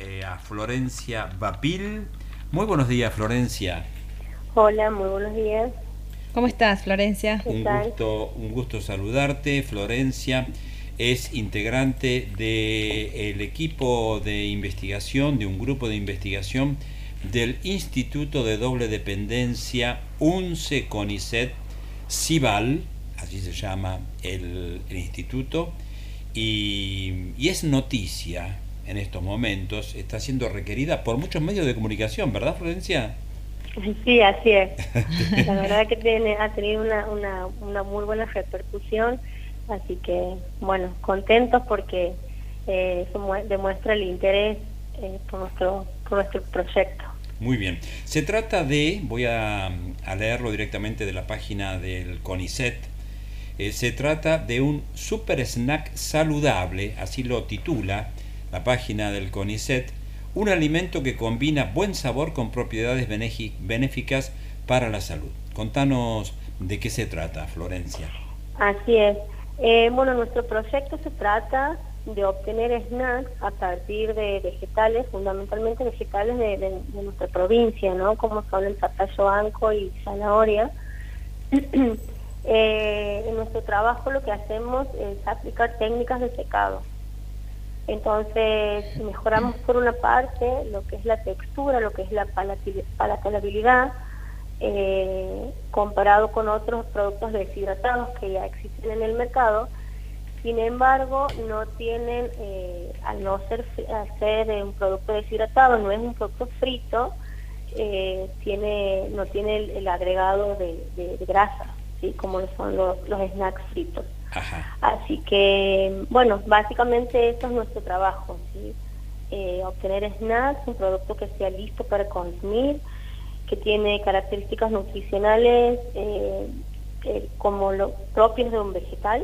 eh, a Florencia Bapil. Muy buenos días, Florencia. Hola, muy buenos días. ¿Cómo estás, Florencia? Un gusto, un gusto saludarte, Florencia. Es integrante del equipo de investigación, de un grupo de investigación del Instituto de Doble Dependencia UNCE CONICET CIBAL, así se llama el, instituto, y, y, es noticia en estos momentos, está siendo requerida por muchos medios de comunicación, ¿verdad, Florencia? Sí, así es. La verdad que tiene, ha tenido una, una, una muy buena repercusión, así que, bueno, contentos porque eh, eso demuestra el interés eh, por, nuestro, por nuestro proyecto. Muy bien. Se trata de, voy a, leerlo directamente de la página del CONICET, eh, se trata de un super snack saludable, así lo titula la página del CONICET, un alimento que combina buen sabor con propiedades benéficas para la salud. Contanos de qué se trata, Florencia. Así es. Eh, bueno, nuestro proyecto se trata de obtener snacks a partir de vegetales, fundamentalmente vegetales de, nuestra provincia, ¿no? Como son el zapallo anco y zanahoria. Eh, en nuestro trabajo lo que hacemos es aplicar técnicas de secado. Entonces mejoramos por una parte lo que es la textura, lo que es la palatabilidad, eh, comparado con otros productos deshidratados que ya existen en el mercado. Sin embargo, no tienen, eh, al no ser, ser un producto deshidratado, no es un producto frito, eh, tiene, no tiene el, agregado de, grasa, ¿sí? como son los snacks fritos. Así que, bueno, básicamente eso es nuestro trabajo, ¿sí? Eh, obtener snacks, un producto que sea listo para consumir, que tiene características nutricionales eh, eh, como lo propios de un vegetal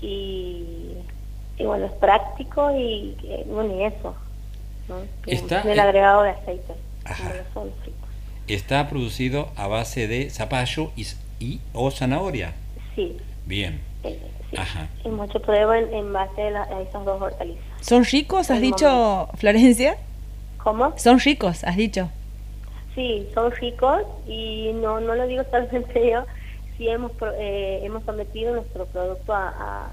y, bueno, es práctico y, bueno, y eso, ¿no? Está, el agregado de aceite, Está producido a base de zapallo y, y o zanahoria. Sí. Bien. Ajá. Y mucho prueba en, base a, esas dos hortalizas. ¿Son ricos, has dicho, Florencia? ¿Cómo? Son ricos, has dicho. Sí, son ricos y no, no lo digo solamente yo, sí hemos, eh, hemos sometido nuestro producto a,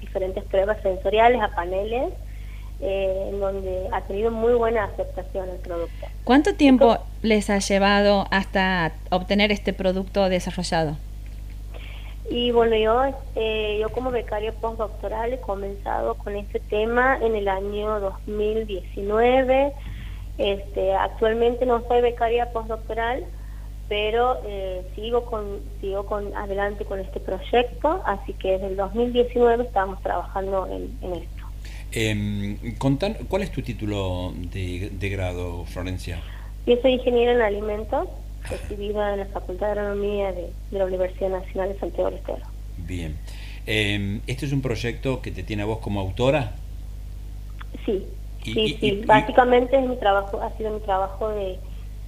diferentes pruebas sensoriales, a paneles, eh, en donde ha tenido muy buena aceptación el producto. ¿Cuánto tiempo les ha llevado hasta obtener este producto desarrollado? Y bueno, yo, eh, yo como becaria postdoctoral he comenzado con este tema en el año 2019. Este, actualmente no soy becaria postdoctoral, pero eh, sigo con sigo con adelante con este proyecto, así que desde el 2019 estamos trabajando en, esto. Eh, ¿Cuál es tu título de, de grado, Florencia? Yo soy ingeniera en alimentos recibida en la Facultad de Agronomía de, la Universidad Nacional de Santiago del Estero. Bien. Eh, ¿Este es un proyecto que te tiene a vos como autora? Sí, sí, sí. Básicamente es mi trabajo, ha sido mi trabajo de,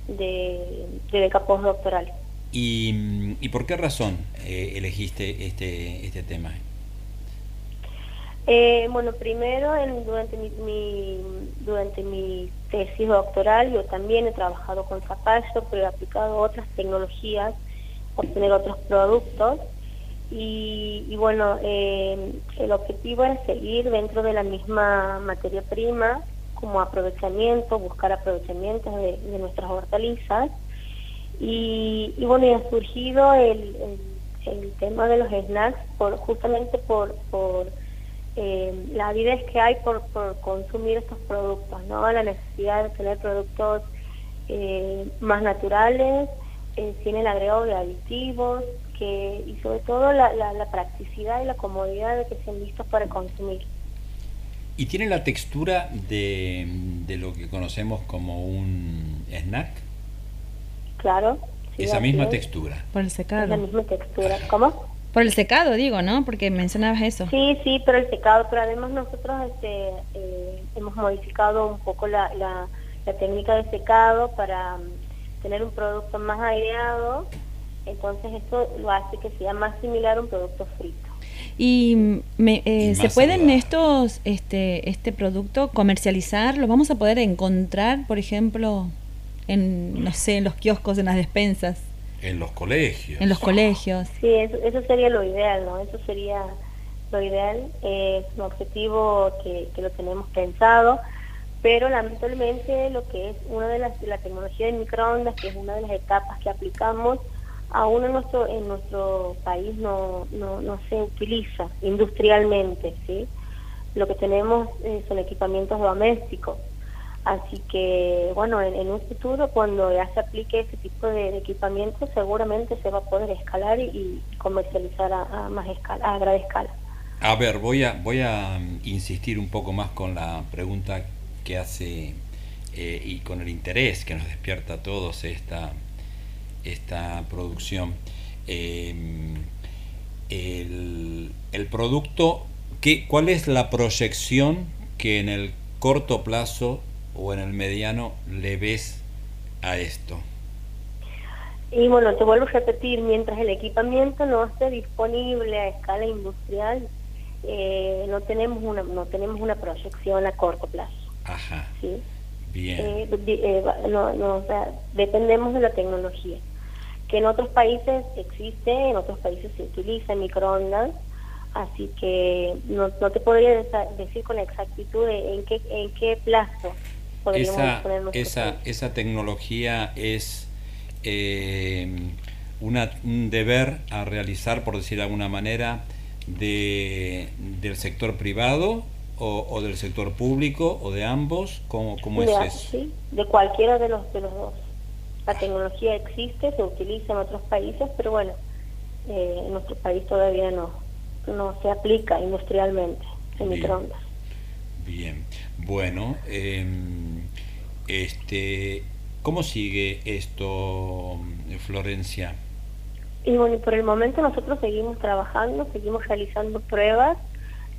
de, de beca postdoctoral. ¿Y, ¿Y por qué razón eh, elegiste este, este tema? Eh, bueno, primero en, durante mi, durante mi tesis doctoral yo también he trabajado con zapallo, pero he aplicado otras tecnologías, obtener otros productos. Y, bueno, eh, el objetivo era seguir dentro de la misma materia prima como aprovechamiento, buscar aprovechamientos de, nuestras hortalizas. Y, bueno, y ha surgido el, el, tema de los snacks por justamente por, por eh, la avidez que hay por, consumir estos productos, ¿no? La necesidad de tener productos eh, más naturales, eh, sin el agregado de aditivos, que, y sobre todo la, la, practicidad y la comodidad de que sean listos para consumir. ¿Y tiene la textura de, de lo que conocemos como un snack? Claro. Esa misma textura. Por el secado. la misma textura. ¿Cómo? Por el secado, digo, ¿no? Porque mencionabas eso. Sí, sí, pero el secado, pero además nosotros este, eh, hemos modificado un poco la, la, técnica de secado para mm, tener un producto más aireado, entonces esto lo hace que sea más similar a un producto frito. ¿Y, eh, se pueden estos, este, este producto comercializar? ¿Lo vamos a poder encontrar, por ejemplo, en, no sé, en los kioscos, en las despensas? En los colegios. En los colegios. Sí, eso, eso sería lo ideal, ¿no? Eso sería lo ideal. es un objetivo que, que lo tenemos pensado pero lamentablemente lo que es una de las la tecnología de microondas, que es una de las etapas que aplicamos, aún en nuestro en nuestro país no, no, no se utiliza industrialmente, ¿sí? Lo que tenemos eh, son equipamientos domésticos. Así que, bueno, en, un futuro, cuando ya se aplique ese tipo de, equipamiento, seguramente se va a poder escalar y, comercializar a, más escala, a gran escala. A ver, voy a, voy a mm, insistir un poco más con la pregunta que hace eh, y con el interés que nos despierta a todos esta, esta producción. Em, el, el, producto, ¿qué, ¿cuál es la proyección que en el corto plazo o en el mediano le ves a esto? Y bueno, te vuelvo a repetir, mientras el equipamiento no esté disponible a escala industrial, eh, no tenemos una no tenemos una proyección a corto plazo. Ajá. ¿sí? Bien. Eh, eh, no, no, o sea, dependemos de la tecnología. Que en otros países existe, en otros países se utiliza microondas, así que no, no te podría decir con exactitud en qué, en qué plazo esa, esa, esa tecnología es eh, una, un deber a realizar, por decir de alguna manera, de, del sector privado o, del sector público o de ambos? ¿Cómo, cómo es eso? Sí, de cualquiera de los, de los dos. La tecnología existe, se utiliza en otros países, pero bueno, eh, en nuestro país todavía no, no se aplica industrialmente en microondas. Bien, bueno, em, este, ¿cómo sigue esto, Florencia? Y bueno, por el momento nosotros seguimos trabajando, seguimos realizando pruebas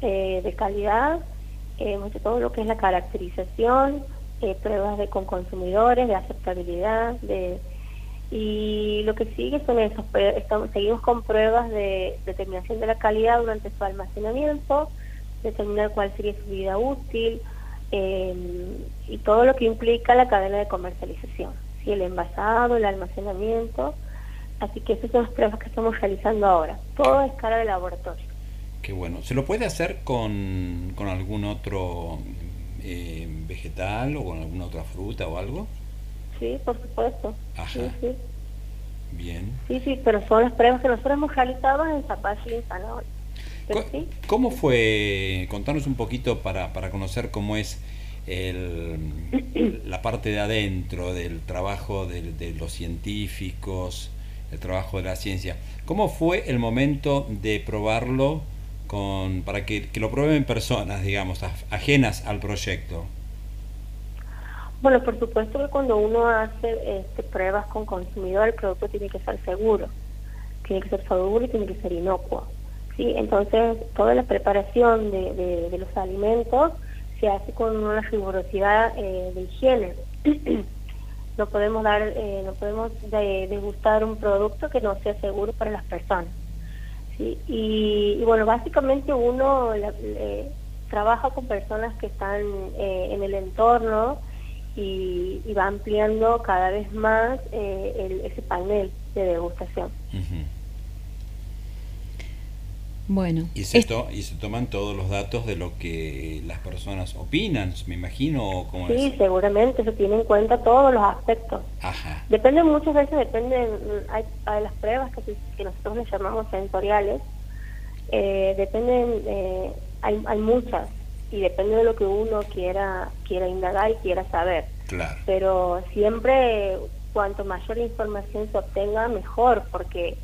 eh, de calidad, eh, todo lo que es la caracterización, eh, pruebas de con consumidores, de aceptabilidad, de y lo que sigue son esos, estamos, seguimos con pruebas de determinación de la calidad durante su almacenamiento, determinar cuál sería su vida útil em, y todo lo que implica la cadena de comercialización, si el envasado, el almacenamiento, así que esas son las pruebas que estamos realizando ahora, todo a escala de laboratorio. Qué bueno. ¿Se lo puede hacer con, con algún otro eh, vegetal o con alguna otra fruta o algo? Sí, por supuesto. Ajá. Sí, Bien. Sí, sí, pero son las pruebas que nosotros hemos realizado en zapallo y en zanahoria. ¿Cómo fue? Contanos un poquito para, para conocer cómo es el, la parte de adentro del trabajo de, de los científicos, el trabajo de la ciencia. ¿Cómo fue el momento de probarlo? con, para que, lo prueben personas, digamos, ajenas al proyecto? Bueno, por supuesto que cuando uno hace este, pruebas con consumidor, el producto tiene que ser seguro, tiene que ser seguro y tiene que ser inocuo. ¿Sí? Entonces, toda la preparación de, de, los alimentos se hace con una rigurosidad eh, de higiene. no podemos dar, eh, no podemos degustar un producto que no sea seguro para las personas. ¿sí? Y, bueno, básicamente uno trabaja con personas que están eh, en el entorno y, va ampliando cada vez más eh, ese panel de degustación. Bueno. Y se, y se toman todos los datos de lo que las personas opinan, me imagino. ¿cómo sí, seguramente se tiene en cuenta todos los aspectos. Ajá. Depende, muchas veces depende, hay, hay las pruebas que, que nosotros les llamamos sensoriales, eh, dependen, eh, hay, hay muchas, y depende de lo que uno quiera, quiera indagar y quiera saber. Claro. Pero siempre, cuanto mayor información se obtenga, mejor, porque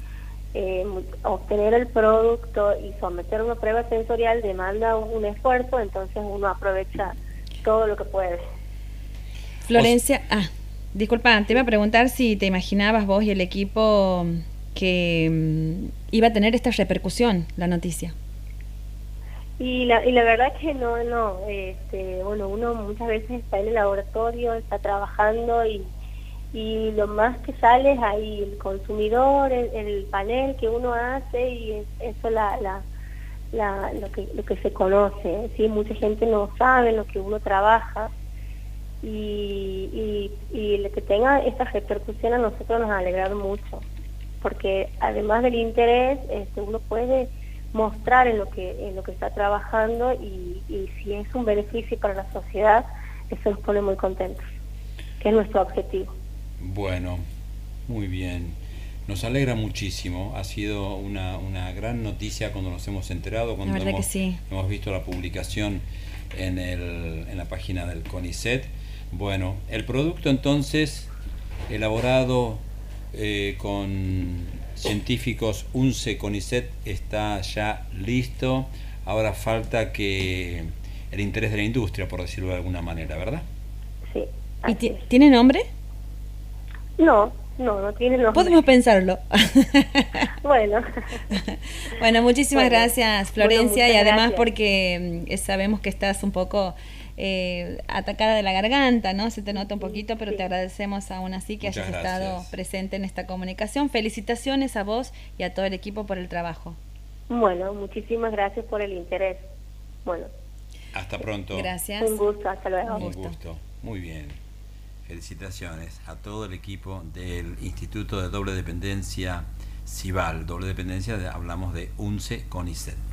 eh, obtener el producto y someter una prueba sensorial demanda un, esfuerzo, entonces uno aprovecha todo lo que puede. Florencia, ah, disculpa, te iba a preguntar si te imaginabas vos y el equipo que mm, iba a tener esta repercusión la noticia. Y la, y la verdad que no, no, este, bueno, uno muchas veces está en el laboratorio, está trabajando y y lo más que sale es ahí el consumidor, el, panel que uno hace y eso la, lo, que, lo que se conoce. ¿sí? Mucha gente no sabe lo que uno trabaja y, y, y que tenga esta repercusión a nosotros nos ha alegrado mucho, porque además del interés, este, uno puede mostrar en lo que en lo que está trabajando y, y si es un beneficio para la sociedad, eso nos pone muy contentos, que es nuestro objetivo. Bueno, muy bien. Nos alegra muchísimo, ha sido una, una gran noticia cuando nos hemos enterado, cuando hemos, hemos, visto la publicación en, el, en la página del CONICET. Bueno, el producto entonces elaborado eh, con científicos UNCE CONICET está ya listo. Ahora falta que el interés de la industria, por decirlo de alguna manera, ¿verdad? Sí. ¿Y tiene nombre? No, no, no tiene nombre. Podemos pensarlo. bueno. bueno, muchísimas gracias, Florencia, y además porque mm, sabemos que estás un poco eh, atacada de la garganta, ¿no? Se te nota un poquito, pero te agradecemos aún así que hayas estado presente en esta comunicación. Felicitaciones a vos y a todo el equipo por el trabajo. Bueno, muchísimas gracias por el interés. Bueno. Hasta pronto. Gracias. Un gusto, hasta luego. Un gusto. Muy bien. Felicitaciones a todo el equipo del Instituto de Doble Dependencia CIVAL. Doble Dependencia, hablamos de UNCE CONICET.